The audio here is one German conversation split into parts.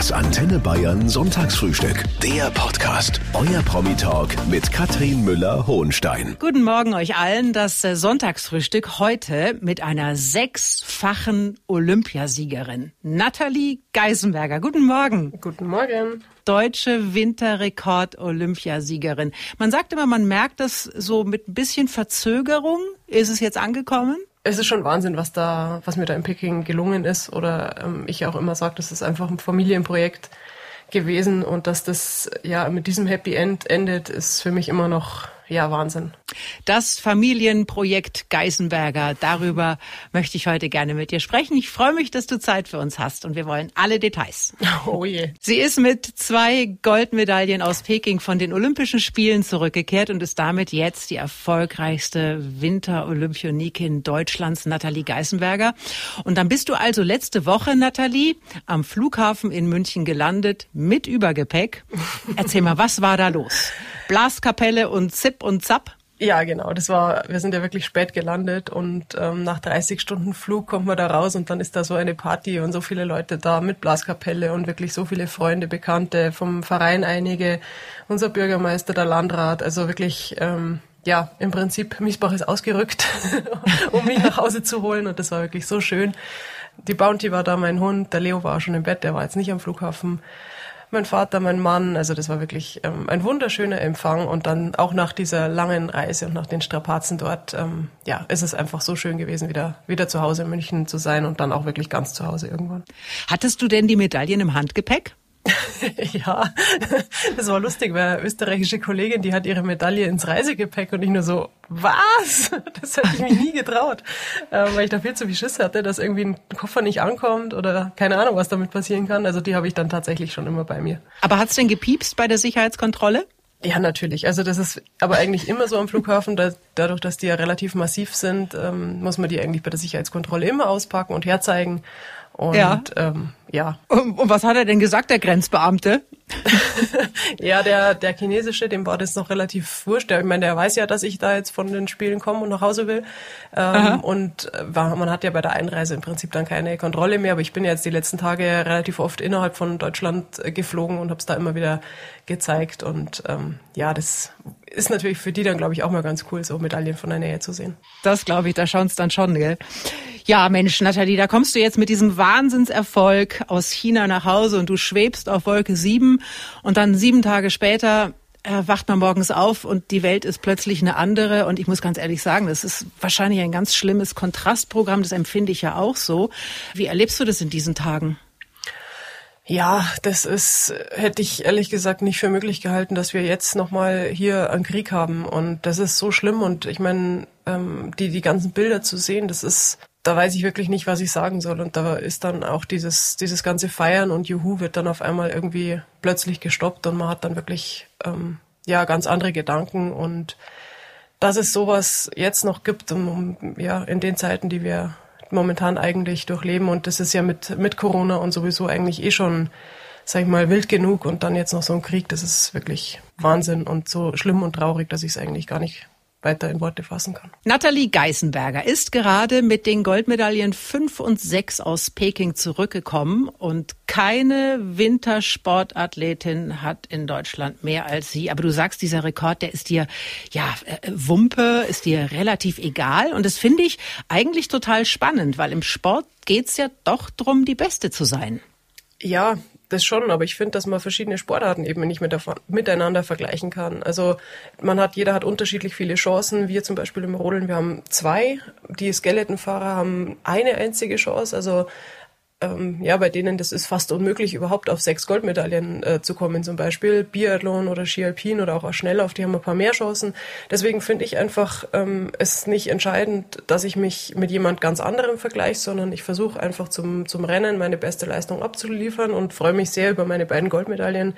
Das Antenne Bayern Sonntagsfrühstück. Der Podcast. Euer Promi-Talk mit Katrin Müller-Hohenstein. Guten Morgen euch allen. Das äh, Sonntagsfrühstück heute mit einer sechsfachen Olympiasiegerin. Nathalie Geisenberger. Guten Morgen. Guten Morgen deutsche Winterrekord-Olympiasiegerin. Man sagt immer, man merkt das so mit ein bisschen Verzögerung. Ist es jetzt angekommen? Es ist schon Wahnsinn, was da, was mir da in Peking gelungen ist. Oder ähm, ich auch immer sage, das ist einfach ein Familienprojekt gewesen und dass das ja mit diesem Happy End endet, ist für mich immer noch ja, Wahnsinn. Das Familienprojekt Geisenberger, darüber möchte ich heute gerne mit dir sprechen. Ich freue mich, dass du Zeit für uns hast und wir wollen alle Details. Oh je. Sie ist mit zwei Goldmedaillen aus Peking von den Olympischen Spielen zurückgekehrt und ist damit jetzt die erfolgreichste Winterolympionikin Deutschlands, Nathalie Geisenberger. Und dann bist du also letzte Woche, Nathalie, am Flughafen in München gelandet mit Übergepäck. Erzähl mal, was war da los? Blaskapelle und Zip und Zap? Ja, genau. Das war, wir sind ja wirklich spät gelandet und ähm, nach 30 Stunden Flug kommt man da raus und dann ist da so eine Party und so viele Leute da mit Blaskapelle und wirklich so viele Freunde, Bekannte vom Verein einige, unser Bürgermeister, der Landrat, also wirklich, ähm, ja, im Prinzip Miesbach ist ausgerückt, um mich nach Hause zu holen und das war wirklich so schön. Die Bounty war da, mein Hund, der Leo war schon im Bett, der war jetzt nicht am Flughafen mein Vater, mein Mann. Also das war wirklich ähm, ein wunderschöner Empfang und dann auch nach dieser langen Reise und nach den Strapazen dort, ähm, ja, ist es einfach so schön gewesen, wieder, wieder zu Hause in München zu sein und dann auch wirklich ganz zu Hause irgendwann. Hattest du denn die Medaillen im Handgepäck? ja, das war lustig, weil eine österreichische Kollegin, die hat ihre Medaille ins Reisegepäck und ich nur so, was? Das hätte ich mir nie getraut, äh, weil ich da viel zu viel Schiss hatte, dass irgendwie ein Koffer nicht ankommt oder keine Ahnung, was damit passieren kann. Also die habe ich dann tatsächlich schon immer bei mir. Aber hat's denn gepiepst bei der Sicherheitskontrolle? Ja, natürlich. Also das ist aber eigentlich immer so am Flughafen, da, dadurch, dass die ja relativ massiv sind, ähm, muss man die eigentlich bei der Sicherheitskontrolle immer auspacken und herzeigen. Und ja. Ähm, ja. Und, und was hat er denn gesagt, der Grenzbeamte? ja, der, der chinesische, dem war das noch relativ wurscht. Ich meine, der weiß ja, dass ich da jetzt von den Spielen komme und nach Hause will. Ähm, und äh, war, man hat ja bei der Einreise im Prinzip dann keine Kontrolle mehr. Aber ich bin jetzt die letzten Tage relativ oft innerhalb von Deutschland äh, geflogen und habe es da immer wieder gezeigt. Und ähm, ja, das ist natürlich für die dann, glaube ich, auch mal ganz cool, so Medaillen von der Nähe zu sehen. Das glaube ich, da schauen es dann schon, gell? Ja, Mensch, Nathalie, da kommst du jetzt mit diesem Wahnsinnserfolg aus China nach Hause und du schwebst auf Wolke 7 und dann sieben Tage später äh, wacht man morgens auf und die Welt ist plötzlich eine andere. Und ich muss ganz ehrlich sagen, das ist wahrscheinlich ein ganz schlimmes Kontrastprogramm. Das empfinde ich ja auch so. Wie erlebst du das in diesen Tagen? Ja, das ist, hätte ich ehrlich gesagt nicht für möglich gehalten, dass wir jetzt nochmal hier einen Krieg haben. Und das ist so schlimm. Und ich meine, ähm, die, die ganzen Bilder zu sehen, das ist, da weiß ich wirklich nicht, was ich sagen soll. Und da ist dann auch dieses, dieses ganze Feiern und Juhu wird dann auf einmal irgendwie plötzlich gestoppt und man hat dann wirklich, ähm, ja, ganz andere Gedanken und dass es sowas jetzt noch gibt, um, ja, in den Zeiten, die wir momentan eigentlich durchleben. Und das ist ja mit, mit Corona und sowieso eigentlich eh schon, sag ich mal, wild genug. Und dann jetzt noch so ein Krieg, das ist wirklich Wahnsinn und so schlimm und traurig, dass ich es eigentlich gar nicht weiter in Worte fassen kann. Nathalie Geisenberger ist gerade mit den Goldmedaillen 5 und 6 aus Peking zurückgekommen und keine Wintersportathletin hat in Deutschland mehr als sie. Aber du sagst, dieser Rekord, der ist dir, ja, äh, Wumpe, ist dir relativ egal. Und das finde ich eigentlich total spannend, weil im Sport geht's ja doch drum, die Beste zu sein. Ja, das schon, aber ich finde, dass man verschiedene Sportarten eben nicht mit miteinander vergleichen kann. Also man hat, jeder hat unterschiedlich viele Chancen. Wir zum Beispiel im Rodeln, wir haben zwei. Die Skeletonfahrer haben eine einzige Chance. Also ähm, ja, bei denen das ist fast unmöglich, überhaupt auf sechs Goldmedaillen äh, zu kommen, zum Beispiel Biathlon oder Ski Alpin oder auch auf Schnelllauf, die haben ein paar mehr Chancen. Deswegen finde ich einfach ähm, es nicht entscheidend, dass ich mich mit jemand ganz anderem vergleiche, sondern ich versuche einfach zum, zum Rennen meine beste Leistung abzuliefern und freue mich sehr über meine beiden Goldmedaillen,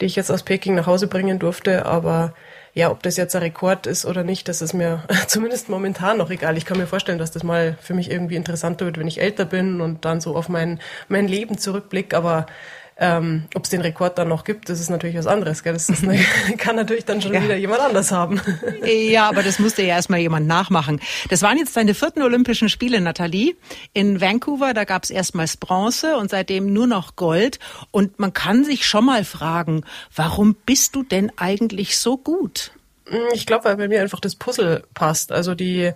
die ich jetzt aus Peking nach Hause bringen durfte. Aber ja, ob das jetzt ein Rekord ist oder nicht, das ist mir zumindest momentan noch egal. Ich kann mir vorstellen, dass das mal für mich irgendwie interessanter wird, wenn ich älter bin und dann so auf mein, mein Leben zurückblicke. Aber Ähm, Ob es den Rekord dann noch gibt, das ist natürlich was anderes. Gell? Das eine, kann natürlich dann schon ja. wieder jemand anders haben. Ja, aber das musste ja erstmal jemand nachmachen. Das waren jetzt deine vierten Olympischen Spiele, Nathalie. In Vancouver, da gab es erstmals Bronze und seitdem nur noch Gold. Und man kann sich schon mal fragen, warum bist du denn eigentlich so gut? Ich glaube, weil bei mir einfach das Puzzle passt. Also die,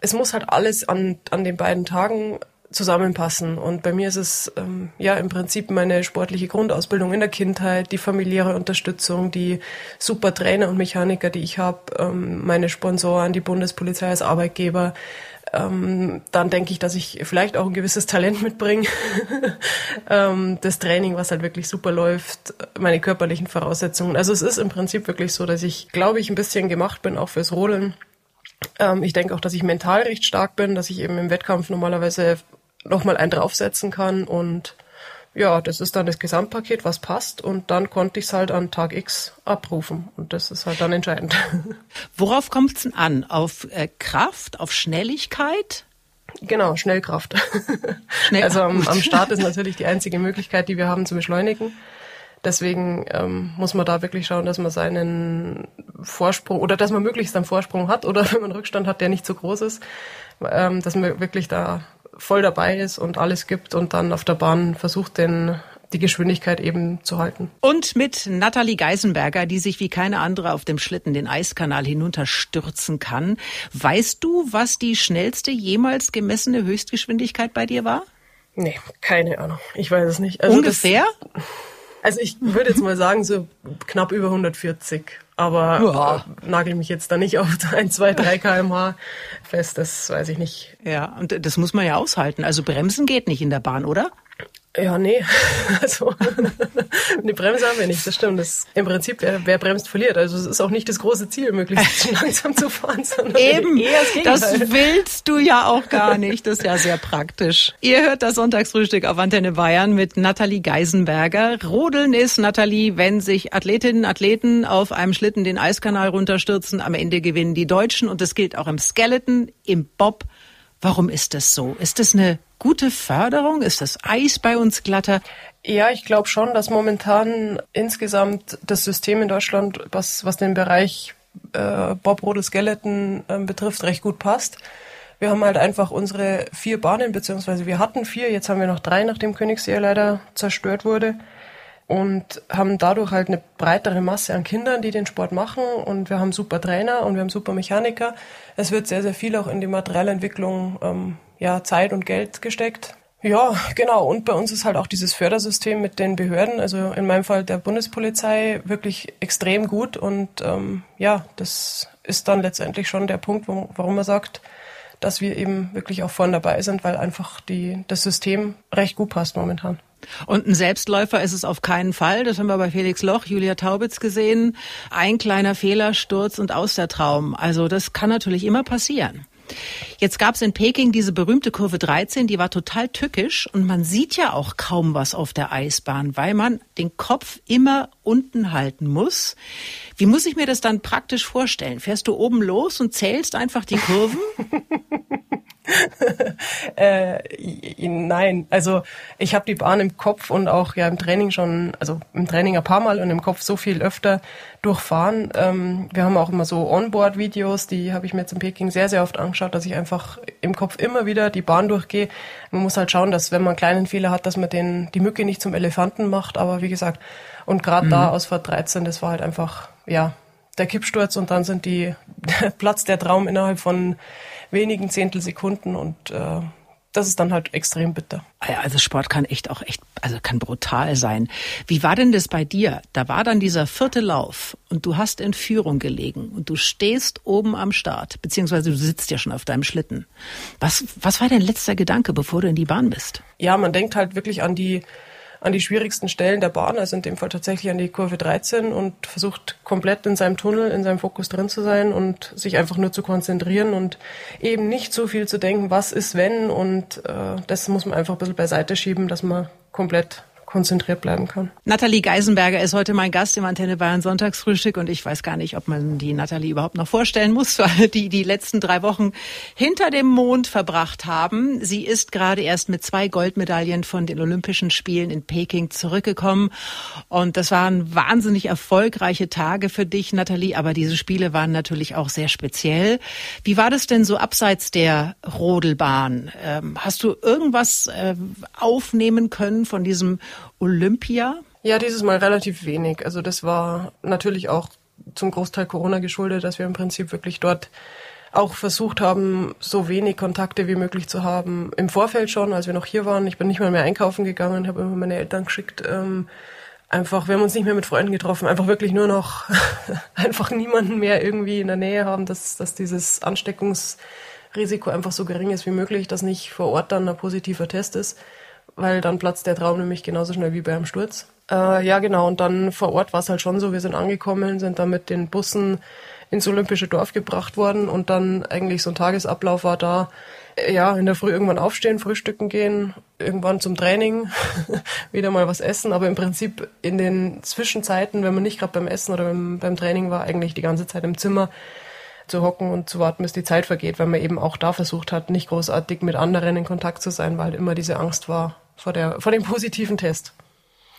es muss halt alles an, an den beiden Tagen zusammenpassen. Und bei mir ist es ähm, ja im Prinzip meine sportliche Grundausbildung in der Kindheit, die familiäre Unterstützung, die super Trainer und Mechaniker, die ich habe, ähm, meine Sponsoren, die Bundespolizei als Arbeitgeber. Ähm, dann denke ich, dass ich vielleicht auch ein gewisses Talent mitbringe. ähm, das Training, was halt wirklich super läuft, meine körperlichen Voraussetzungen. Also es ist im Prinzip wirklich so, dass ich, glaube ich, ein bisschen gemacht bin, auch fürs Rodeln. Ähm, ich denke auch, dass ich mental recht stark bin, dass ich eben im Wettkampf normalerweise nochmal einen draufsetzen kann und ja, das ist dann das Gesamtpaket, was passt und dann konnte ich es halt an Tag X abrufen und das ist halt dann entscheidend. Worauf kommt es denn an? Auf äh, Kraft, auf Schnelligkeit? Genau, Schnellkraft. Schnell also am, am, Start ist natürlich die einzige Möglichkeit, die wir haben zu beschleunigen. Deswegen ähm, muss man da wirklich schauen, dass man seinen Vorsprung oder dass man möglichst einen Vorsprung hat oder wenn man einen Rückstand hat, der nicht so groß ist, ähm, dass man wirklich da voll dabei ist und alles gibt und dann auf der Bahn versucht, den die Geschwindigkeit eben zu halten. Und mit Nathalie Geisenberger, die sich wie keine andere auf dem Schlitten den Eiskanal hinunterstürzen kann. Weißt du, was die schnellste jemals gemessene Höchstgeschwindigkeit bei dir war? Nee, keine Ahnung. Ich weiß es nicht. Also Ungefähr? Das, also ich würde jetzt mal sagen, so knapp über 140. Aber ja. äh, nagel mich jetzt da nicht auf 1, 2, 3 kmh fest, das weiß ich nicht. Ja, und das muss man ja aushalten. Also bremsen geht nicht in der Bahn, oder? Ja, nee. Also eine Bremse haben wir nicht, das stimmt. Das, Im Prinzip, wer, wer bremst, verliert. Also es ist auch nicht das große Ziel, möglichst langsam zu fahren. Sondern Eben, das, das willst du ja auch gar nicht. Das ist ja sehr praktisch. Ihr hört das Sonntagsfrühstück auf Antenne Bayern mit Nathalie Geisenberger. Rodeln ist, Nathalie, wenn sich Athletinnen, Athleten auf einem Schlitten den Eiskanal runterstürzen, am Ende gewinnen die Deutschen. Und das gilt auch im Skeleton, im Bob. Warum ist das so? Ist das eine gute Förderung? Ist das Eis bei uns glatter? Ja, ich glaube schon, dass momentan insgesamt das System in Deutschland, was, was den Bereich äh, Bob Rodel Skeleton äh, betrifft, recht gut passt. Wir haben halt einfach unsere vier Bahnen, beziehungsweise wir hatten vier, jetzt haben wir noch drei, nachdem Königssee leider zerstört wurde und haben dadurch halt eine breitere Masse an Kindern, die den Sport machen und wir haben super Trainer und wir haben super Mechaniker. Es wird sehr, sehr viel auch in die Materialentwicklung ähm, ja, Zeit und Geld gesteckt. Ja, genau. Und bei uns ist halt auch dieses Fördersystem mit den Behörden, also in meinem Fall der Bundespolizei, wirklich extrem gut. Und ähm, ja, das ist dann letztendlich schon der Punkt, wo, warum man sagt, dass wir eben wirklich auch vorne dabei sind, weil einfach die, das System recht gut passt momentan. Und ein Selbstläufer ist es auf keinen Fall. Das haben wir bei Felix Loch, Julia Taubitz gesehen. Ein kleiner Fehler, Sturz und aus der Traum. Also das kann natürlich immer passieren. Jetzt gab es in Peking diese berühmte Kurve 13, die war total tückisch und man sieht ja auch kaum was auf der Eisbahn, weil man den Kopf immer unten halten muss. Wie muss ich mir das dann praktisch vorstellen? Fährst du oben los und zählst einfach die Kurven? äh, nein, also ich habe die Bahn im Kopf und auch ja im Training schon, also im Training ein paar Mal und im Kopf so viel öfter durchfahren. Ähm, wir haben auch immer so Onboard-Videos, die habe ich mir jetzt in Peking sehr, sehr oft angeschaut, dass ich einfach im Kopf immer wieder die Bahn durchgehe. Man muss halt schauen, dass wenn man einen kleinen Fehler hat, dass man den die Mücke nicht zum Elefanten macht. Aber wie gesagt, und gerade mhm. da Ausfahrt 13, das war halt einfach, ja, der Kippsturz und dann sind die Platz der Traum innerhalb von wenigen Zehntelsekunden und äh, das ist dann halt extrem bitter. Also Sport kann echt auch echt, also kann brutal sein. Wie war denn das bei dir? Da war dann dieser vierte Lauf und du hast in Führung gelegen und du stehst oben am Start, beziehungsweise du sitzt ja schon auf deinem Schlitten. Was, was war dein letzter Gedanke, bevor du in die Bahn bist? Ja, man denkt halt wirklich an die an die schwierigsten Stellen der Bahn, also in dem Fall tatsächlich an die Kurve 13 und versucht komplett in seinem Tunnel, in seinem Fokus drin zu sein und sich einfach nur zu konzentrieren und eben nicht so viel zu denken, was ist wenn und äh, das muss man einfach ein bisschen beiseite schieben, dass man komplett konzentriert bleiben kann. Nathalie Geisenberger ist heute mein Gast im Antenne Bayern Sonntagsfrühstück und ich weiß gar nicht, ob man die Nathalie überhaupt noch vorstellen muss, weil die die letzten drei Wochen hinter dem Mond verbracht haben. Sie ist gerade erst mit zwei Goldmedaillen von den Olympischen Spielen in Peking zurückgekommen und das waren wahnsinnig erfolgreiche Tage für dich, Nathalie, aber diese Spiele waren natürlich auch sehr speziell. Wie war das denn so abseits der Rodelbahn? Ähm, hast du irgendwas äh, aufnehmen können von diesem Olympia? Ja, dieses Mal relativ wenig. Also das war natürlich auch zum Großteil Corona geschuldet, dass wir im Prinzip wirklich dort auch versucht haben, so wenig Kontakte wie möglich zu haben. Im Vorfeld schon, als wir noch hier waren. Ich bin nicht mal mehr einkaufen gegangen, habe immer meine Eltern geschickt. Ähm, einfach, wir haben uns nicht mehr mit Freunden getroffen, einfach wirklich nur noch einfach niemanden mehr irgendwie in der Nähe haben, dass, dass dieses Ansteckungsrisiko einfach so gering ist wie möglich, dass nicht vor Ort dann ein positiver Test ist weil dann platzt der Traum nämlich genauso schnell wie beim Sturz. Äh, ja, genau. Und dann vor Ort war es halt schon so, wir sind angekommen, sind dann mit den Bussen ins Olympische Dorf gebracht worden und dann eigentlich so ein Tagesablauf war da, äh, ja, in der Früh irgendwann aufstehen, frühstücken gehen, irgendwann zum Training, wieder mal was essen, aber im Prinzip in den Zwischenzeiten, wenn man nicht gerade beim Essen oder beim, beim Training war, eigentlich die ganze Zeit im Zimmer zu hocken und zu warten, bis die Zeit vergeht, weil man eben auch da versucht hat, nicht großartig mit anderen in Kontakt zu sein, weil immer diese Angst war vor, der, vor dem positiven Test.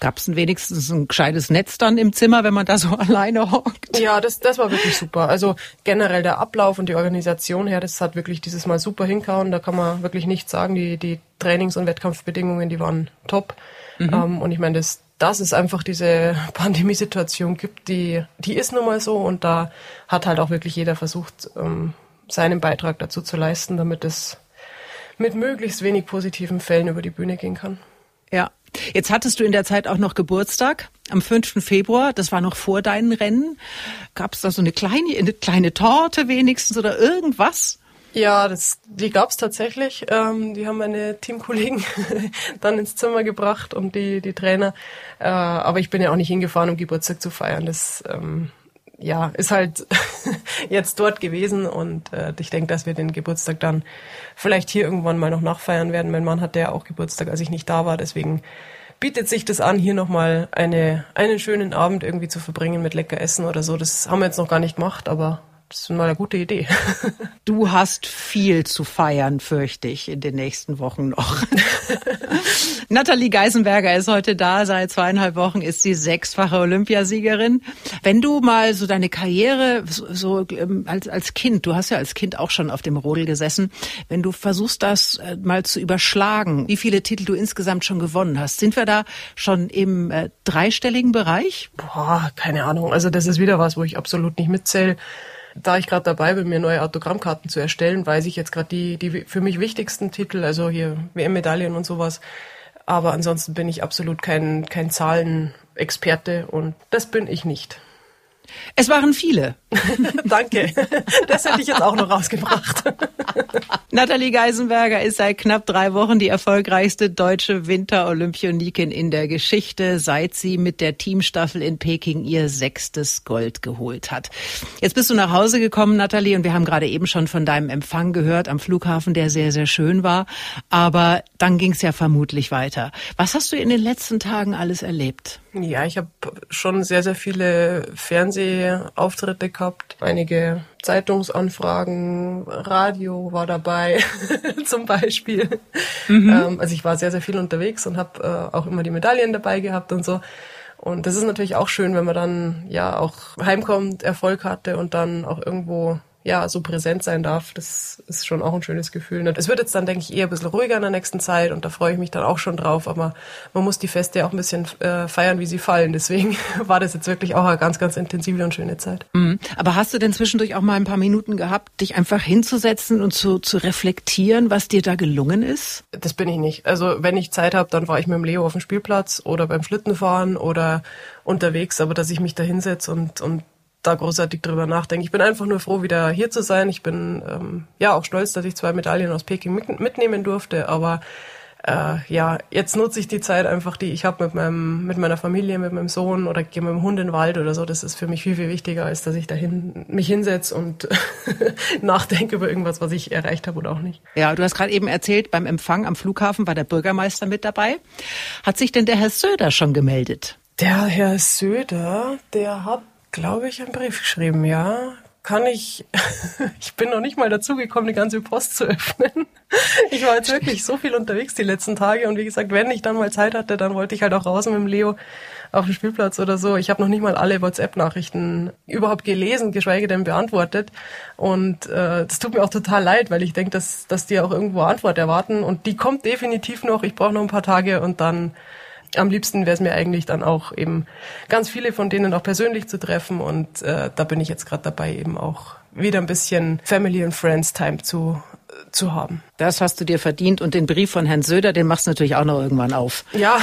Gab es wenigstens ein gescheites Netz dann im Zimmer, wenn man da so alleine hockt? Ja, das, das war wirklich super. Also generell der Ablauf und die Organisation her, das hat wirklich dieses Mal super hinkauen. Da kann man wirklich nichts sagen. Die, die Trainings- und Wettkampfbedingungen, die waren top. Mhm. Ähm, und ich meine, das, dass es einfach diese Pandemiesituation gibt, die, die ist nun mal so und da hat halt auch wirklich jeder versucht, ähm, seinen Beitrag dazu zu leisten, damit es mit möglichst wenig positiven Fällen über die Bühne gehen kann. Ja. Jetzt hattest du in der Zeit auch noch Geburtstag am 5. Februar, das war noch vor deinen Rennen. Gab es da so eine kleine, eine kleine Torte wenigstens oder irgendwas? Ja, das, die gab's tatsächlich. Ähm, die haben meine Teamkollegen dann ins Zimmer gebracht und die, die Trainer. Äh, aber ich bin ja auch nicht hingefahren, um Geburtstag zu feiern. Das ähm, ja, ist halt jetzt dort gewesen und äh, ich denke, dass wir den Geburtstag dann vielleicht hier irgendwann mal noch nachfeiern werden. Mein Mann hatte ja auch Geburtstag, als ich nicht da war, deswegen bietet sich das an, hier nochmal eine, einen schönen Abend irgendwie zu verbringen mit lecker Essen oder so. Das haben wir jetzt noch gar nicht gemacht, aber das ist mal eine gute Idee. Du hast viel zu feiern, fürchte ich, in den nächsten Wochen noch. Nathalie Geisenberger ist heute da. Seit zweieinhalb Wochen ist sie sechsfache Olympiasiegerin. Wenn du mal so deine Karriere so, ähm, als, als Kind, du hast ja als Kind auch schon auf dem Rodel gesessen, wenn du versuchst, das äh, mal zu überschlagen, wie viele Titel du insgesamt schon gewonnen hast, sind wir da schon im äh, dreistelligen Bereich? Boah, keine Ahnung. Also das ist wieder was, wo ich absolut nicht mitzähle da ich gerade dabei bin, mir neue Autogrammkarten zu erstellen, weiß ich jetzt gerade die, die für mich wichtigsten Titel, also hier WM-Medaillen und sowas. Aber ansonsten bin ich absolut kein, kein Zahlenexperte und das bin ich nicht. Es waren viele. Danke. Das hätte ich jetzt auch noch rausgebracht. Nathalie Geisenberger ist seit knapp drei Wochen die erfolgreichste deutsche Winterolympionikin in der Geschichte, seit sie mit der Teamstaffel in Peking ihr sechstes Gold geholt hat. Jetzt bist du nach Hause gekommen, Nathalie, und wir haben gerade eben schon von deinem Empfang gehört am Flughafen, der sehr, sehr schön war. Aber dann ging es ja vermutlich weiter. Was hast du in den letzten Tagen alles erlebt? Ja, ich habe schon sehr, sehr viele Fernsehauftritte gehabt, einige Zeitungsanfragen, Radio war dabei zum Beispiel. Mhm. Ähm, also ich war sehr, sehr viel unterwegs und habe äh, auch immer die Medaillen dabei gehabt und so. Und das ist natürlich auch schön, wenn man dann ja auch heimkommt, Erfolg hatte und dann auch irgendwo ja, so präsent sein darf, das ist schon auch ein schönes Gefühl. Es wird jetzt dann, denke ich, eher ein bisschen ruhiger in der nächsten Zeit und da freue ich mich dann auch schon drauf. Aber man muss die Feste auch ein bisschen äh, feiern, wie sie fallen. Deswegen war das jetzt wirklich auch eine ganz, ganz intensive und schöne Zeit. Mhm. Aber hast du denn zwischendurch auch mal ein paar Minuten gehabt, dich einfach hinzusetzen und zu, zu reflektieren, was dir da gelungen ist? Das bin ich nicht. Also wenn ich Zeit habe, dann war ich mit dem Leo auf dem Spielplatz oder beim Schlittenfahren oder unterwegs. Aber dass ich mich da hinsetze und, und da großartig drüber nachdenke. Ich bin einfach nur froh, wieder hier zu sein. Ich bin ähm, ja auch stolz, dass ich zwei Medaillen aus Peking mit, mitnehmen durfte, aber äh, ja, jetzt nutze ich die Zeit einfach, die ich habe mit meinem, mit meiner Familie, mit meinem Sohn oder gehe mit dem Hund in den Wald oder so. Das ist für mich viel, viel wichtiger, als dass ich dahin mich hinsetze und nachdenke über irgendwas, was ich erreicht habe oder auch nicht. Ja, du hast gerade eben erzählt, beim Empfang am Flughafen war der Bürgermeister mit dabei. Hat sich denn der Herr Söder schon gemeldet? Der Herr Söder, der hat, glaube ich, einen Brief geschrieben, ja kann ich, ich bin noch nicht mal dazu gekommen, die ganze Post zu öffnen. Ich war jetzt wirklich so viel unterwegs die letzten Tage und wie gesagt, wenn ich dann mal Zeit hatte, dann wollte ich halt auch raus mit dem Leo auf dem Spielplatz oder so. Ich habe noch nicht mal alle WhatsApp-Nachrichten überhaupt gelesen, geschweige denn beantwortet. Und äh, das tut mir auch total leid, weil ich denke, dass, dass die auch irgendwo Antwort erwarten. Und die kommt definitiv noch. Ich brauche noch ein paar Tage und dann am liebsten wäre es mir eigentlich dann auch eben ganz viele von denen auch persönlich zu treffen und äh, da bin ich jetzt gerade dabei eben auch wieder ein bisschen Family and Friends Time zu zu haben. Das hast du dir verdient und den Brief von Herrn Söder, den machst du natürlich auch noch irgendwann auf. Ja,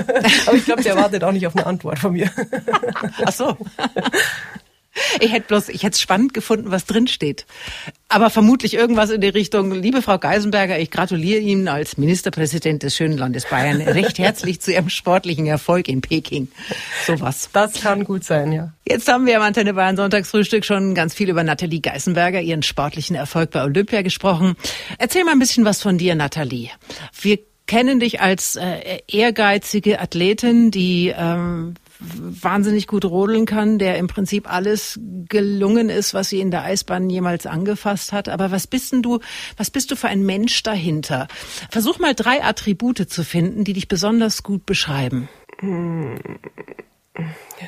aber ich glaube, der wartet auch nicht auf eine Antwort von mir. Ach so. Ich hätte bloß, ich hätte es spannend gefunden, was drin steht. Aber vermutlich irgendwas in die Richtung, liebe Frau Geisenberger, ich gratuliere Ihnen als Ministerpräsident des schönen Landes Bayern recht herzlich zu Ihrem sportlichen Erfolg in Peking. Sowas. Das kann gut sein, ja. Jetzt haben wir am Antenne Bayern Sonntagsfrühstück schon ganz viel über Nathalie Geisenberger, ihren sportlichen Erfolg bei Olympia gesprochen. Erzähl mal ein bisschen was von dir, Nathalie. Wir kennen dich als äh, ehrgeizige Athletin, die ähm, wahnsinnig gut rodeln kann, der im Prinzip alles gelungen ist, was sie in der Eisbahn jemals angefasst hat. Aber was bist denn du, was bist du für ein Mensch dahinter? Versuch mal drei Attribute zu finden, die dich besonders gut beschreiben.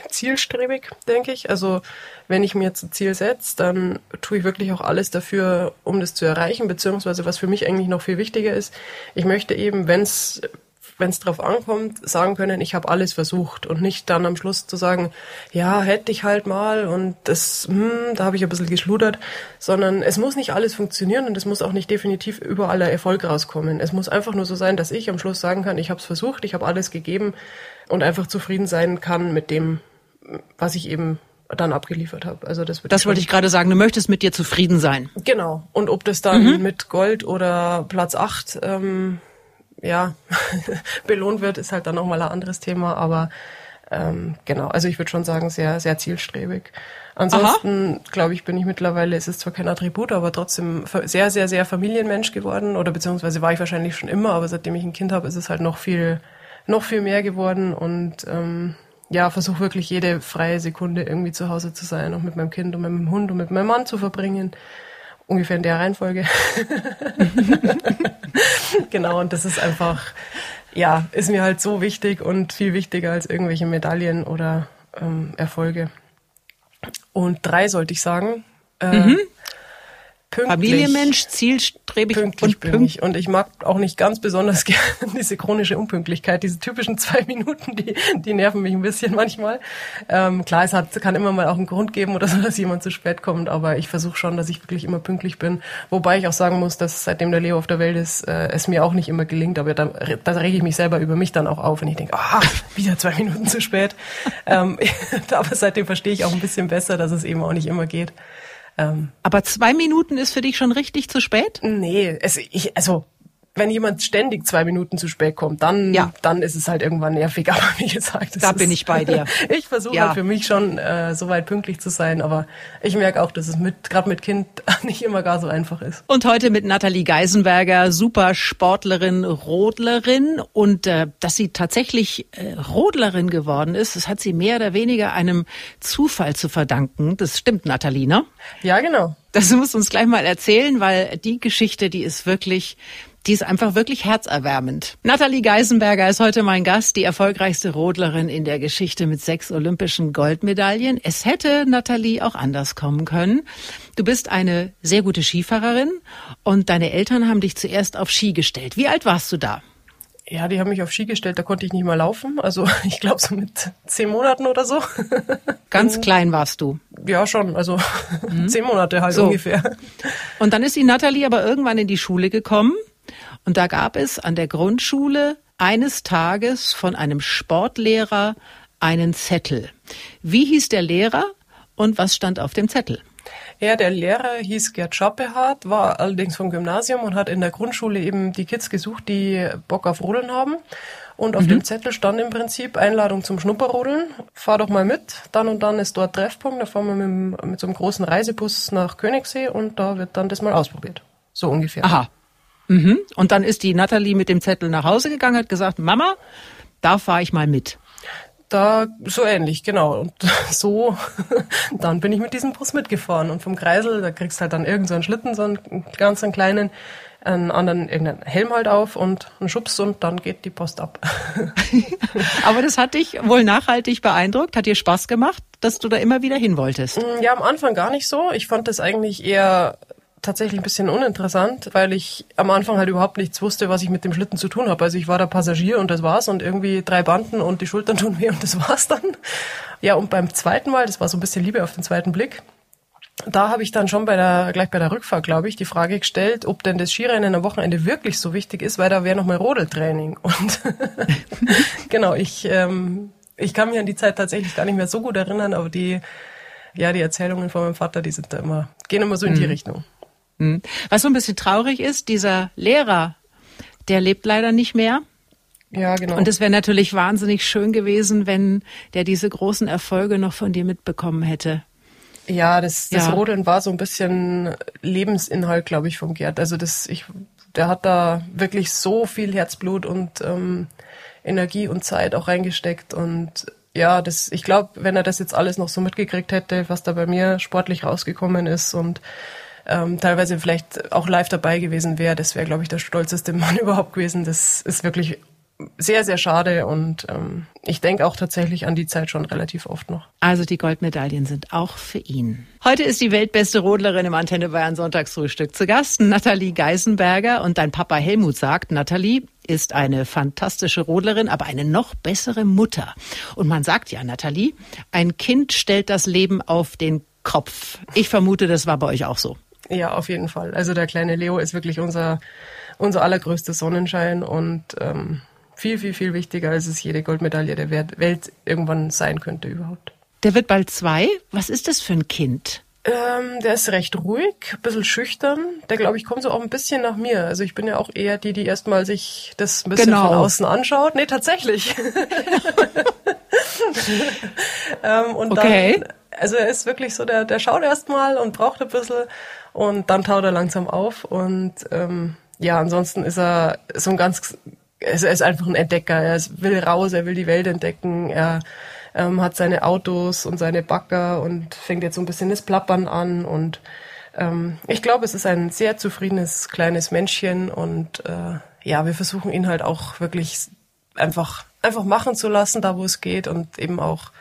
Zielstrebig, denke ich. Also wenn ich mir jetzt ein Ziel setze, dann tue ich wirklich auch alles dafür, um das zu erreichen, beziehungsweise was für mich eigentlich noch viel wichtiger ist, ich möchte eben, wenn es wenn es drauf ankommt, sagen können, ich habe alles versucht und nicht dann am Schluss zu sagen, ja, hätte ich halt mal und das, hm, da habe ich ein bisschen geschludert, sondern es muss nicht alles funktionieren und es muss auch nicht definitiv überall der Erfolg rauskommen. Es muss einfach nur so sein, dass ich am Schluss sagen kann, ich habe es versucht, ich habe alles gegeben und einfach zufrieden sein kann mit dem, was ich eben dann abgeliefert habe. Also das, das wollte ich gerade sagen. Du möchtest mit dir zufrieden sein. Genau. Und ob das dann mhm. mit Gold oder Platz acht ähm, ja, belohnt wird, ist halt dann nochmal ein anderes Thema, aber ähm, genau, also ich würde schon sagen, sehr, sehr zielstrebig. Ansonsten, glaube ich, bin ich mittlerweile, es ist zwar kein Attribut, aber trotzdem sehr, sehr, sehr Familienmensch geworden oder beziehungsweise war ich wahrscheinlich schon immer, aber seitdem ich ein Kind habe, ist es halt noch viel, noch viel mehr geworden und ähm, ja, versuche wirklich jede freie Sekunde irgendwie zu Hause zu sein, auch mit meinem Kind und mit meinem Hund und mit meinem Mann zu verbringen ungefähr in der Reihenfolge. genau, und das ist einfach, ja, ist mir halt so wichtig und viel wichtiger als irgendwelche Medaillen oder ähm, Erfolge. Und drei sollte ich sagen. Äh, mhm. Pünktlich. Familienmensch, zielstrebig pünktlich und pünktlich. Und ich mag auch nicht ganz besonders gerne diese chronische Unpünktlichkeit. Diese typischen zwei Minuten, die, die nerven mich ein bisschen manchmal. Ähm, klar, es hat, kann immer mal auch einen Grund geben oder so, dass jemand zu spät kommt, aber ich versuche schon, dass ich wirklich immer pünktlich bin. Wobei ich auch sagen muss, dass seitdem der Leo auf der Welt ist, äh, es mir auch nicht immer gelingt, aber da, da rege ich mich selber über mich dann auch auf, wenn ich denke, ah, wieder zwei Minuten zu spät. ähm, aber seitdem verstehe ich auch ein bisschen besser, dass es eben auch nicht immer geht. Ähm, Aber zwei Minuten ist für dich schon richtig zu spät? Nee, es, ich, also wenn jemand ständig zwei Minuten zu spät kommt, dann, ja. dann ist es halt irgendwann nervig. Aber wie gesagt, da bin ich bei dir. ich versuche ja. halt für mich schon äh, so weit pünktlich zu sein, aber ich merke auch, dass es mit gerade mit Kind nicht immer gar so einfach ist. Und heute mit Nathalie Geisenberger, super Sportlerin, Rodlerin und äh, dass sie tatsächlich äh, Rodlerin geworden ist, das hat sie mehr oder weniger einem Zufall zu verdanken. Das stimmt, Nathalie, ne? Ja, genau. Das musst du uns gleich mal erzählen, weil die Geschichte, die ist wirklich die ist einfach wirklich herzerwärmend. Nathalie Geisenberger ist heute mein Gast, die erfolgreichste Rodlerin in der Geschichte mit sechs olympischen Goldmedaillen. Es hätte Nathalie auch anders kommen können. Du bist eine sehr gute Skifahrerin und deine Eltern haben dich zuerst auf Ski gestellt. Wie alt warst du da? Ja, die haben mich auf Ski gestellt, da konnte ich nicht mal laufen. Also ich glaube so mit zehn Monaten oder so. Ganz klein warst du. Ja, schon. Also mhm. zehn Monate halt so. ungefähr. Und dann ist die Nathalie aber irgendwann in die Schule gekommen und da gab es an der Grundschule eines Tages von einem Sportlehrer einen Zettel. Wie hieß der Lehrer und was stand auf dem Zettel? Ja, der Lehrer hieß Gerd Schappehardt, war allerdings vom Gymnasium und hat in der Grundschule eben die Kids gesucht, die Bock auf Rodeln haben. Und auf mhm. dem Zettel stand im Prinzip Einladung zum Schnupperrodeln. Fahr doch mal mit. Dann und dann ist dort Treffpunkt. Da fahren wir mit, mit so einem großen Reisebus nach Königssee und da wird dann das mal ausprobiert. So ungefähr. Aha. Mhm. Und dann ist die Natalie mit dem Zettel nach Hause gegangen, hat gesagt, Mama, da fahre ich mal mit. Da so ähnlich, genau. Und so, dann bin ich mit diesem Bus mitgefahren. Und vom Kreisel, da kriegst du halt dann irgendeinen so Schlitten, so einen ganz einen kleinen, einen anderen irgendeinen Helm halt auf und einen Schubs und dann geht die Post ab. Aber das hat dich wohl nachhaltig beeindruckt, hat dir Spaß gemacht, dass du da immer wieder hin wolltest? Mm, ja, am Anfang gar nicht so. Ich fand das eigentlich eher tatsächlich ein bisschen uninteressant, weil ich am Anfang halt überhaupt nichts wusste, was ich mit dem Schlitten zu tun habe. Also ich war der Passagier und das war's und irgendwie drei Banden und die Schultern tun weh und das war's dann. Ja, und beim zweiten Mal, das war so ein bisschen Liebe auf den zweiten Blick, da habe ich dann schon bei der, gleich bei der Rückfahrt, glaube ich, die Frage gestellt, ob denn das Skirennen am Wochenende wirklich so wichtig ist, weil da wäre noch mal Rodeltraining. Und genau, ich, ähm, ich kann mich an die Zeit tatsächlich gar nicht mehr so gut erinnern, aber die, ja, die Erzählungen von meinem Vater, die sind da immer, gehen immer so in die mhm. Richtung. Hm. Was so ein bisschen traurig ist, dieser Lehrer, der lebt leider nicht mehr. Ja, genau. Und es wäre natürlich wahnsinnig schön gewesen, wenn der diese großen Erfolge noch von dir mitbekommen hätte. Ja, das, das ja. Rodeln war so ein bisschen Lebensinhalt, glaube ich, vom Gerd. Also das, ich, der hat da wirklich so viel Herzblut und ähm, Energie und Zeit auch reingesteckt und ja, das, ich glaube, wenn er das jetzt alles noch so mitgekriegt hätte, was da bei mir sportlich rausgekommen ist und ähm, teilweise vielleicht auch live dabei gewesen wäre, das wäre, glaube ich, der stolzeste Mann überhaupt gewesen. Das ist wirklich sehr, sehr schade und ähm, ich denke auch tatsächlich an die Zeit schon relativ oft noch. Also die Goldmedaillen sind auch für ihn. Heute ist die weltbeste Rodlerin im Antenne Bayern Sonntagsfrühstück zu Gast, Nathalie Geisenberger und dein Papa Helmut sagt, Nathalie ist eine fantastische Rodlerin, aber eine noch bessere Mutter. Und man sagt ja, Nathalie, ein Kind stellt das Leben auf den Kopf. Ich vermute, das war bei euch auch so. Ja, auf jeden Fall. Also der kleine Leo ist wirklich unser, unser allergrößter Sonnenschein und ähm, viel, viel, viel wichtiger, als es jede Goldmedaille der Welt irgendwann sein könnte überhaupt. Der wird bald zwei. Was ist das für ein Kind? Ähm, der ist recht ruhig, ein bisschen schüchtern. Der, glaube ich, kommt so auch ein bisschen nach mir. Also ich bin ja auch eher die, die erstmal sich das ein bisschen genau. von außen anschaut. Nee, tatsächlich. ähm, und okay. dann, also er ist wirklich so, der, der schaut erstmal und braucht ein bisschen und dann taut er langsam auf und ähm, ja, ansonsten ist er so ein ganz, er ist einfach ein Entdecker. Er will raus, er will die Welt entdecken. Er ähm, hat seine Autos und seine Bagger und fängt jetzt so ein bisschen das Plappern an und ähm, ich glaube, es ist ein sehr zufriedenes kleines Männchen und äh, ja, wir versuchen ihn halt auch wirklich einfach einfach machen zu lassen, da wo es geht und eben auch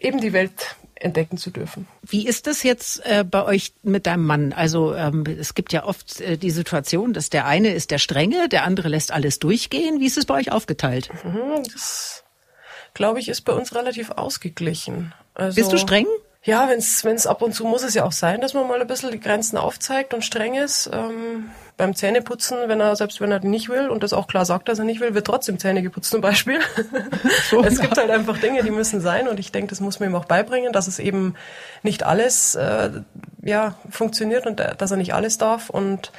eben die Welt entdecken zu dürfen. Wie ist das jetzt äh, bei euch mit deinem Mann? Also ähm, es gibt ja oft äh, die Situation, dass der eine ist der Strenge, der andere lässt alles durchgehen. Wie ist es bei euch aufgeteilt? Mhm, das, glaube ich, ist bei uns relativ ausgeglichen. Also, Bist du streng? Ja, wenn es ab und zu muss es ja auch sein, dass man mal ein bisschen die Grenzen aufzeigt und streng ist. Ähm, beim Zähneputzen, wenn er, selbst wenn er nicht will und das auch klar sagt, dass er nicht will, wird trotzdem Zähne geputzt zum Beispiel. So, es gibt halt einfach Dinge, die müssen sein und ich denke, das muss man ihm auch beibringen, dass es eben nicht alles äh, ja, funktioniert und dass er nicht alles darf und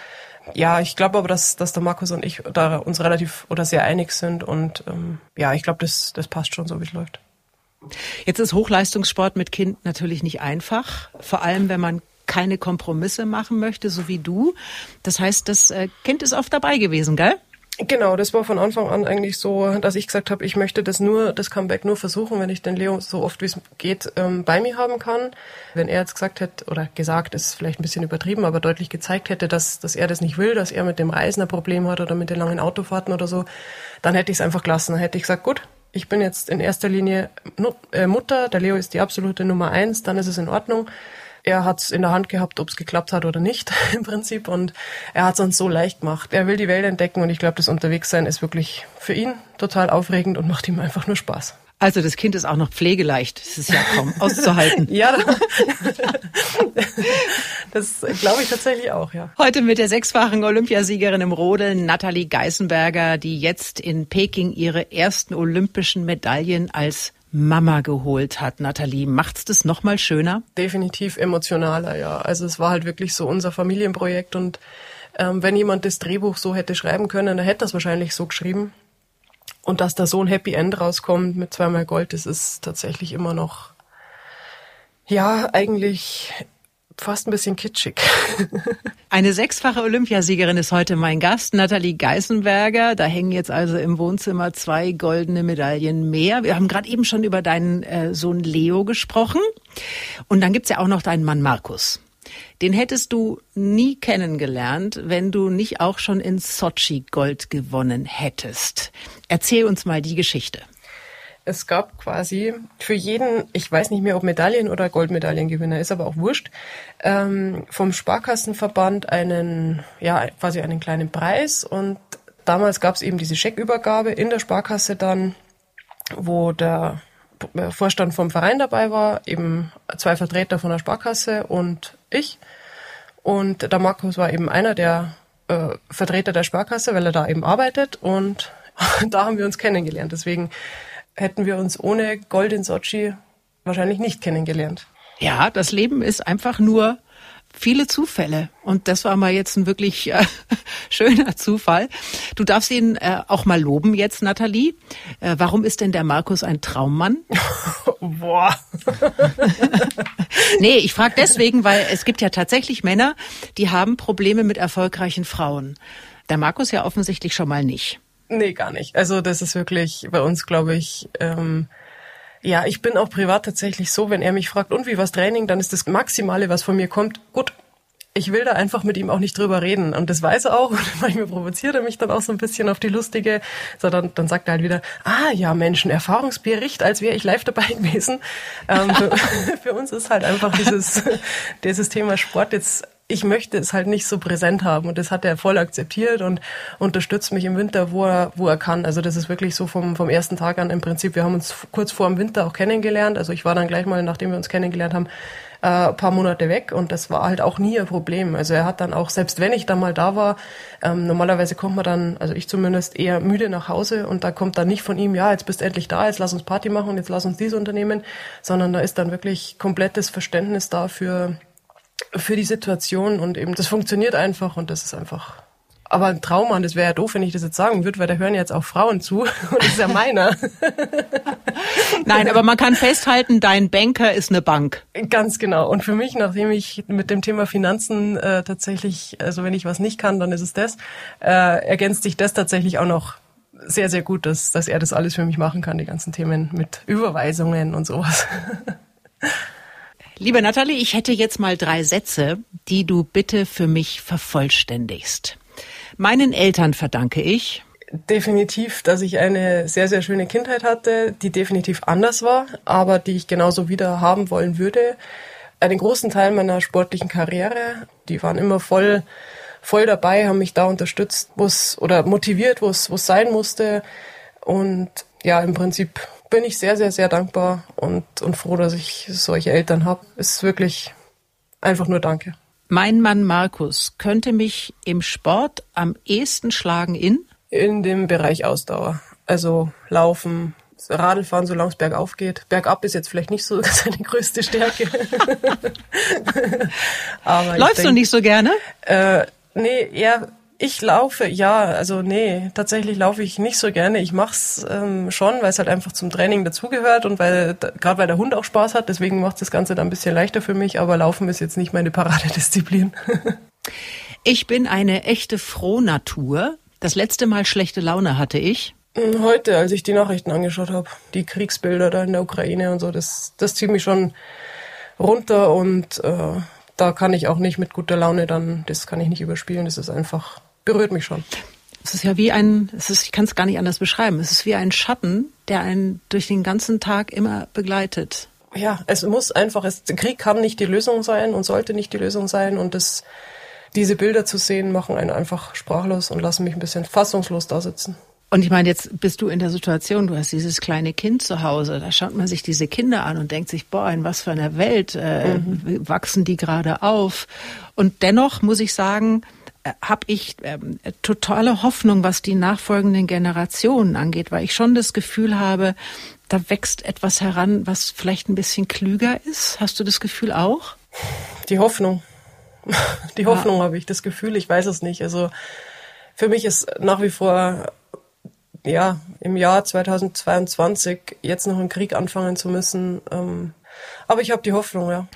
ja, ich glaube aber, dass, dass der Markus und ich da uns relativ oder sehr einig sind und ähm, ja, ich glaube, das, das passt schon so, wie es läuft. Jetzt ist Hochleistungssport mit Kind natürlich nicht einfach, vor allem wenn man keine Kompromisse machen möchte, so wie du. Das heißt, das äh, Kind ist oft dabei gewesen, gell? Genau, das war von Anfang an eigentlich so, dass ich gesagt habe, ich möchte das nur, das Comeback nur versuchen, wenn ich den Leo so oft wie es geht ähm, bei mir haben kann. Wenn er jetzt gesagt hätte, oder gesagt, ist vielleicht ein bisschen übertrieben, aber deutlich gezeigt hätte, dass, dass er das nicht will, dass er mit dem Reisen ein Problem hat oder mit den langen Autofahrten oder so, dann hätte ich es einfach gelassen. Dann hätte ich gesagt, gut, ich bin jetzt in erster Linie äh, Mutter, der Leo ist die absolute Nummer eins, dann ist es in Ordnung. Er hat es in der Hand gehabt, ob es geklappt hat oder nicht im Prinzip und er hat es uns so leicht gemacht. Er will die Welt entdecken und ich glaube, das Unterwegssein ist wirklich für ihn total aufregend und macht ihm einfach nur Spaß. Also das Kind ist auch noch pflegeleicht. Das ist ja kaum auszuhalten. ja, das glaube ich tatsächlich auch, ja. Heute mit der sechsfachen Olympiasiegerin im Rodeln, Nathalie Geisenberger, die jetzt in Peking ihre ersten olympischen Medaillen als Mama geholt hat, Nathalie. Macht's das noch mal schöner? Definitiv emotionaler, ja. Also es war halt wirklich so unser Familienprojekt und ähm, wenn jemand das Drehbuch so hätte schreiben können, dann hätte er es wahrscheinlich so geschrieben. Und dass da so ein Happy End rauskommt mit zweimal Gold, das ist tatsächlich immer noch, ja, eigentlich fast ein bisschen kitschig. Eine sechsfache Olympiasiegerin ist heute mein Gast, Nathalie Geißenberger. Da hängen jetzt also im Wohnzimmer zwei goldene Medaillen mehr. Wir haben gerade eben schon über deinen äh, Sohn Leo gesprochen. Und dann gibt's ja auch noch deinen Mann Markus. Den hättest du nie kennengelernt, wenn du nicht auch schon in Sochi Gold gewonnen hättest. Erzähl uns mal die Geschichte es gab quasi für jeden, ich weiß nicht mehr, ob Medaillen- oder Goldmedaillengewinner, ist aber auch wurscht, ähm, vom Sparkassenverband einen, ja, quasi einen kleinen Preis. Und damals gab es eben diese Scheckübergabe in der Sparkasse dann, wo der Vorstand vom Verein dabei war, eben zwei Vertreter von der Sparkasse und ich. Und der Markus war eben einer der äh, Vertreter der Sparkasse, weil er da eben arbeitet. Und da haben wir uns kennengelernt. Deswegen hätten wir uns ohne Gold in Sochi wahrscheinlich nicht kennengelernt. Ja, das Leben ist einfach nur viele Zufälle. Und das war mal jetzt ein wirklich äh, schöner Zufall. Du darfst ihn äh, auch mal loben jetzt, Nathalie. Äh, warum ist denn der Markus ein Traummann? Boah. nee, ich frage deswegen, weil es gibt ja tatsächlich Männer, die haben Probleme mit erfolgreichen Frauen. Der Markus ja offensichtlich schon mal nicht. Nee, gar nicht. Also das ist wirklich bei uns, glaube ich, ähm, ja, ich bin auch privat tatsächlich so, wenn er mich fragt, und wie was Training, dann ist das Maximale, was von mir kommt, gut. Ich will da einfach mit ihm auch nicht drüber reden. Und das weiß er auch. Und manchmal provoziert er mich dann auch so ein bisschen auf die lustige. So, dann, dann sagt er halt wieder, ah ja, Menschen, Erfahrungsbericht, als wäre ich live dabei gewesen. Ähm, für, für uns ist halt einfach dieses, dieses Thema Sport jetzt ich möchte es halt nicht so präsent haben. Und das hat er voll akzeptiert und unterstützt mich im Winter, wo er, wo er kann. Also das ist wirklich so vom, vom ersten Tag an im Prinzip. Wir haben uns kurz vor dem Winter auch kennengelernt. Also ich war dann gleich mal, nachdem wir uns kennengelernt haben, äh, paar Monate weg und das war halt auch nie ein Problem. Also er hat dann auch, selbst wenn ich dann mal da war, ähm, normalerweise kommt man dann, also ich zumindest eher müde nach Hause und da kommt dann nicht von ihm, ja, jetzt bist du endlich da, jetzt lass uns Party machen, jetzt lass uns dies unternehmen, sondern da ist dann wirklich komplettes Verständnis da für, die Situation und eben das funktioniert einfach und das ist einfach. Aber ein Trauma, und das wäre ja doof, wenn ich das jetzt sagen würde, weil da hören jetzt auch Frauen zu und das ist ja meiner. Nein, aber man kann festhalten, dein Banker ist eine Bank. Ganz genau. Und für mich, nachdem ich mit dem Thema Finanzen äh, tatsächlich, also wenn ich was nicht kann, dann ist es das, äh, ergänzt sich das tatsächlich auch noch sehr, sehr gut, dass, dass er das alles für mich machen kann, die ganzen Themen mit Überweisungen und sowas. Liebe Nathalie, ich hätte jetzt mal drei Sätze, die du bitte für mich vervollständigst. Meinen Eltern verdanke ich. Definitiv, dass ich eine sehr, sehr schöne Kindheit hatte, die definitiv anders war, aber die ich genauso wieder haben wollen würde. Einen großen Teil meiner sportlichen Karriere, die waren immer voll, voll dabei, haben mich da unterstützt, wo es, oder motiviert, wo es, wo es sein musste. Und ja, im Prinzip bin ich sehr, sehr, sehr dankbar und, und froh, dass ich solche Eltern habe. Es ist wirklich einfach nur Danke. Mein Mann Markus könnte mich im Sport am ehesten schlagen in? In dem Bereich Ausdauer. Also Laufen, Radlfahren, solange es bergauf geht. Bergab ist jetzt vielleicht nicht so seine größte Stärke. Läufst denk, du nicht so gerne? Äh, nee, eher ich laufe, ja, also nee, tatsächlich laufe ich nicht so gerne. Ich mach's ähm, schon, weil es halt einfach zum Training dazugehört und weil gerade weil der Hund auch Spaß hat, deswegen macht das Ganze dann ein bisschen leichter für mich, aber Laufen ist jetzt nicht meine Paradedisziplin. ich bin eine echte Frohnatur. Das letzte Mal schlechte Laune hatte ich. Hm, heute, als ich die Nachrichten angeschaut habe, die Kriegsbilder da in der Ukraine und so, das, das zieht mich schon runter und äh, da kann ich auch nicht mit guter Laune dann, das kann ich nicht überspielen, das ist einfach berührt mich schon. Es ist ja wie ein, es ist, ich kann es gar nicht anders beschreiben. Es ist wie ein Schatten, der einen durch den ganzen Tag immer begleitet. Ja, es muss einfach, es, Krieg kann nicht die Lösung sein und sollte nicht die Lösung sein und das, diese Bilder zu sehen, machen einen einfach sprachlos und lassen mich ein bisschen fassungslos da sitzen. Und ich meine, jetzt bist du in der Situation, du hast dieses kleine Kind zu Hause, da schaut man sich diese Kinder an und denkt sich, boah, in was für einer Welt äh, mhm. wachsen die gerade auf. Und dennoch muss ich sagen, habe ich ähm, totale Hoffnung, was die nachfolgenden Generationen angeht, weil ich schon das Gefühl habe, da wächst etwas heran, was vielleicht ein bisschen klüger ist. Hast du das Gefühl auch? Die Hoffnung. Die Hoffnung ja. habe ich, das Gefühl, ich weiß es nicht. Also für mich ist nach wie vor ja, im Jahr 2022 jetzt noch einen Krieg anfangen zu müssen, ähm, aber ich habe die Hoffnung, ja.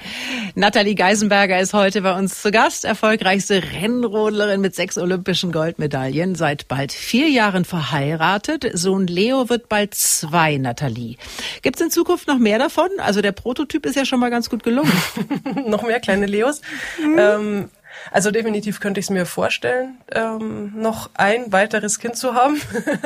Nathalie Geisenberger ist heute bei uns zu Gast, erfolgreichste Rennrodlerin mit sechs olympischen Goldmedaillen, seit bald vier Jahren verheiratet. Sohn Leo wird bald zwei, Nathalie. Gibt es in Zukunft noch mehr davon? Also der Prototyp ist ja schon mal ganz gut gelungen. noch mehr kleine Leos. Mhm. Ähm, also definitiv könnte ich es mir vorstellen, ähm, noch ein weiteres Kind zu haben.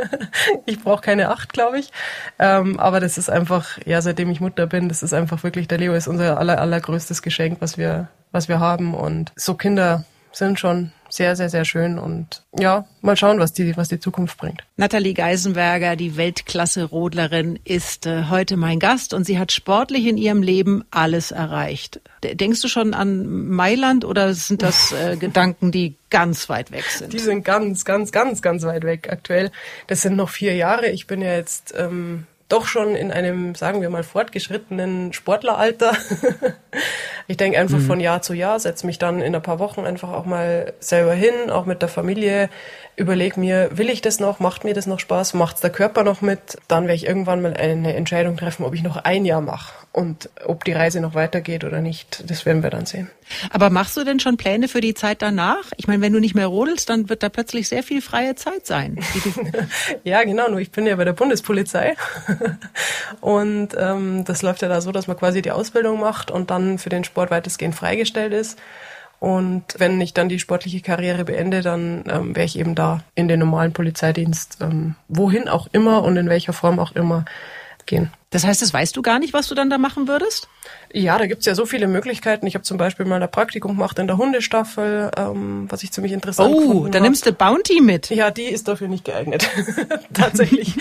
ich brauche keine acht, glaube ich. Ähm, aber das ist einfach, ja, seitdem ich Mutter bin, das ist einfach wirklich, der Leo ist unser aller, allergrößtes Geschenk, was wir, was wir haben. Und so Kinder sind schon sehr, sehr, sehr schön und ja, mal schauen, was die, was die Zukunft bringt. Nathalie Geisenberger, die Weltklasse-Rodlerin, ist äh, heute mein Gast und sie hat sportlich in ihrem Leben alles erreicht. Denkst du schon an Mailand oder sind das äh, Gedanken, die ganz weit weg sind? Die sind ganz, ganz, ganz, ganz weit weg aktuell. Das sind noch vier Jahre. Ich bin ja jetzt ähm, doch schon in einem, sagen wir mal, fortgeschrittenen Sportleralter. ich denke einfach mhm. von Jahr zu Jahr, setze mich dann in ein paar Wochen einfach auch mal selber hin, auch mit der Familie, überlege mir, will ich das noch, macht mir das noch Spaß, macht's der Körper noch mit? Dann werde ich irgendwann mal eine Entscheidung treffen, ob ich noch ein Jahr mache und ob die Reise noch weitergeht oder nicht. Das werden wir dann sehen. Aber machst du denn schon Pläne für die Zeit danach? Ich meine, wenn du nicht mehr rodelst, dann wird da plötzlich sehr viel freie Zeit sein. ja, genau. Nur ich bin ja bei der Bundespolizei und ähm, das läuft ja da so, dass man quasi die Ausbildung macht und dann für den Sport weitestgehend freigestellt ist. Und wenn ich dann die sportliche Karriere beende, dann ähm, wäre ich eben da in den normalen Polizeidienst, ähm, wohin auch immer und in welcher Form auch immer gehen. Das heißt, das weißt du gar nicht, was du dann da machen würdest? Ja, da gibt's ja so viele Möglichkeiten. Ich habe zum Beispiel mal ein Praktikum gemacht in der Hundestaffel, ähm, was ich ziemlich interessant Oh, da nimmst du Bounty mit. Ja, die ist dafür nicht geeignet. Tatsächlich.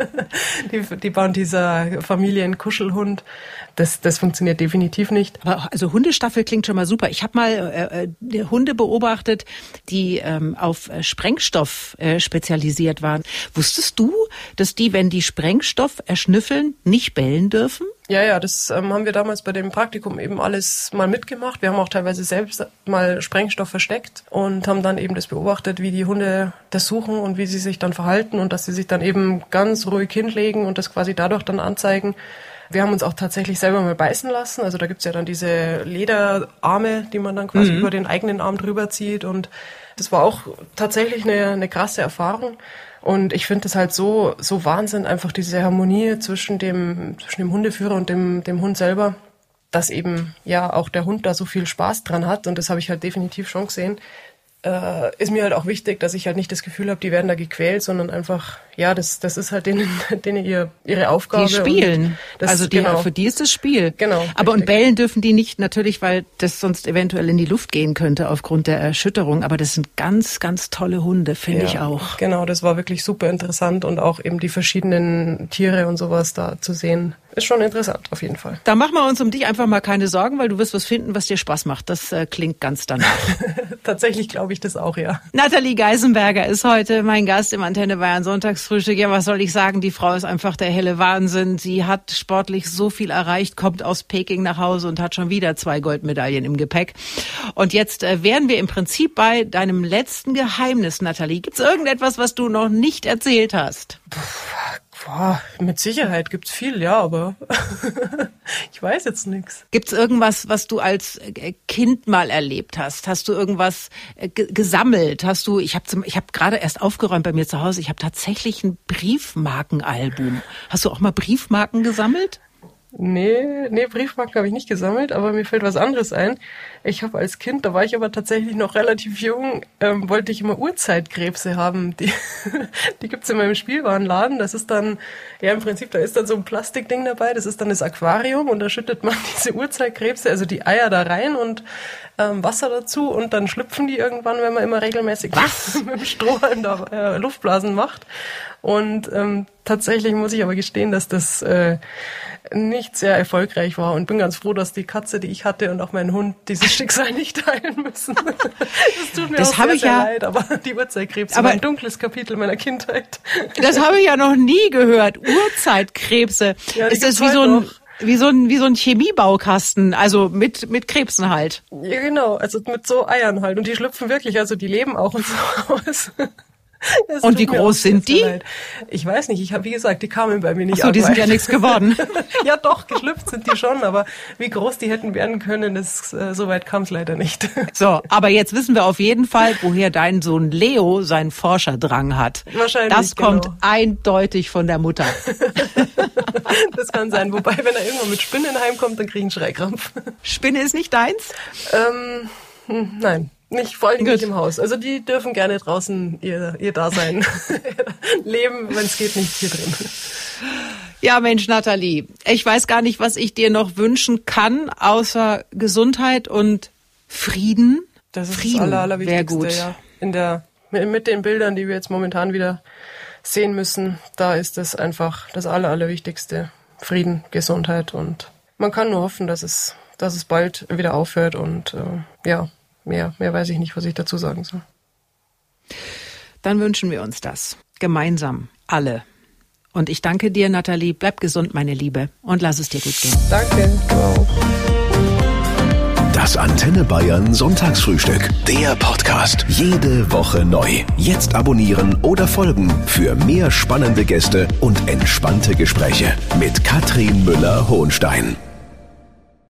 die, die Bounty dieser Familienkuschelhund. Das, das funktioniert definitiv nicht. Aber also Hundestaffel klingt schon mal super. Ich habe mal äh, äh, Hunde beobachtet, die ähm, auf äh, Sprengstoff äh, spezialisiert waren. Wusstest du, dass die, wenn die Sprengstoff erschnüffeln, nicht bellen dürfen? Ja, ja, das ähm, haben wir damals bei dem Praktikum eben alles mal mitgemacht. Wir haben auch teilweise selbst mal Sprengstoff versteckt und haben dann eben das beobachtet, wie die Hunde das suchen und wie sie sich dann verhalten und dass sie sich dann eben ganz ruhig hinlegen und das quasi dadurch dann anzeigen. Wir haben uns auch tatsächlich selber mal beißen lassen. Also da gibt's ja dann diese Lederarme, die man dann quasi mhm. über den eigenen Arm drüber zieht. Und das war auch tatsächlich eine, eine krasse Erfahrung. Und ich finde es halt so, so Wahnsinn, einfach diese Harmonie zwischen dem, zwischen dem Hundeführer und dem, dem Hund selber, dass eben ja auch der Hund da so viel Spaß dran hat. Und das habe ich halt definitiv schon gesehen. Äh, ist mir halt auch wichtig, dass ich halt nicht das Gefühl habe, die werden da gequält, sondern einfach ja, das, das ist halt denen, denen ihr, ihre Aufgabe. Die spielen. Das, also die, genau. für die ist das Spiel. Genau. Aber richtig. und bellen dürfen die nicht, natürlich, weil das sonst eventuell in die Luft gehen könnte aufgrund der Erschütterung. Aber das sind ganz, ganz tolle Hunde, finde ja, ich auch. Genau, das war wirklich super interessant und auch eben die verschiedenen Tiere und sowas da zu sehen. Ist schon interessant, auf jeden Fall. Da machen wir uns um dich einfach mal keine Sorgen, weil du wirst was finden, was dir Spaß macht. Das äh, klingt ganz danach. Tatsächlich glaube ich das auch, ja. Nathalie Geisenberger ist heute mein Gast im Antenne Bayern Sonntags Frühstück. Ja, was soll ich sagen? Die Frau ist einfach der helle Wahnsinn. Sie hat sportlich so viel erreicht, kommt aus Peking nach Hause und hat schon wieder zwei Goldmedaillen im Gepäck. Und jetzt äh, wären wir im Prinzip bei deinem letzten Geheimnis, Nathalie. Gibt es irgendetwas, was du noch nicht erzählt hast? Puh Boah, mit Sicherheit gibt's viel, ja, aber ich weiß jetzt nichts. Gibt's irgendwas, was du als äh, Kind mal erlebt hast? Hast du irgendwas äh, gesammelt? Hast du? Ich habe ich habe gerade erst aufgeräumt bei mir zu Hause. Ich habe tatsächlich ein Briefmarkenalbum. Hast du auch mal Briefmarken gesammelt? Nee, nee, Briefmarken habe ich nicht gesammelt, aber mir fällt was anderes ein. Ich habe als Kind, da war ich aber tatsächlich noch relativ jung, ähm, wollte ich immer Urzeitkrebse haben. Die, die gibt's in meinem Spielwarenladen. Das ist dann, ja im Prinzip, da ist dann so ein Plastikding dabei, das ist dann das Aquarium und da schüttet man diese Urzeitkrebse, also die Eier da rein und ähm, Wasser dazu und dann schlüpfen die irgendwann, wenn man immer regelmäßig was? mit dem Strohhalm da äh, Luftblasen macht. Und ähm, tatsächlich muss ich aber gestehen, dass das äh, nicht sehr erfolgreich war und bin ganz froh, dass die Katze, die ich hatte und auch mein Hund dieses Schicksal nicht teilen müssen. Das tut mir das auch sehr, ich sehr ja, leid, aber die Urzeitkrebs aber war ein dunkles Kapitel meiner Kindheit. Das habe ich ja noch nie gehört. Urzeitkrebse. Ja, ist das wie so ein wie so ein wie so ein Chemiebaukasten, also mit mit Krebsen halt. Ja, genau, also mit so Eiern halt. Und die schlüpfen wirklich, also die leben auch und so aus. Das Und wie groß sind die? leid. Ich weiß nicht, ich habe, wie gesagt, die kamen bei mir nicht Ach so, die sind ja nichts geworden. ja doch, geschlüpft sind die schon, aber wie groß die hätten werden können, das, äh, so weit kam es leider nicht. So, aber jetzt wissen wir auf jeden Fall, woher dein Sohn Leo seinen Forscherdrang hat. Wahrscheinlich, Das kommt genau. eindeutig von der Mutter. das kann sein. Wobei, wenn er irgendwann mit Spinnen heimkommt, dann kriege ich einen Schreikrampf. Spinne ist nicht deins? Ähm, hm, nein. Nicht, vor allem Gut. nicht im Haus. Also die dürfen gerne draußen ihr, ihr Dasein leben, wenn es geht, nicht hier drin. Ja, Mensch, Nathalie, ich weiß gar nicht, was ich dir noch wünschen kann, außer Gesundheit und Frieden. Das ist Frieden das Aller, Allerwichtigste, gut. ja. In der, mit mit den Bildern, die wir jetzt momentan wieder sehen müssen, da ist das einfach das Aller, Allerwichtigste. Frieden, Gesundheit und man kann nur hoffen, dass es, dass es bald wieder aufhört und äh, ja, mehr, mehr weiß ich nicht, was ich dazu sagen soll. Dann wünschen wir uns das. Gemeinsam. Alle. Und ich danke dir, Nathalie. Bleib gesund, meine Liebe. Und lass es dir gut gehen. Danke, auch. Das Antenne Bayern Sonntagsfrühstück. Der Podcast. Jede Woche neu. Jetzt abonnieren oder folgen für mehr spannende Gäste und entspannte Gespräche mit Katrin Müller-Hohenstein.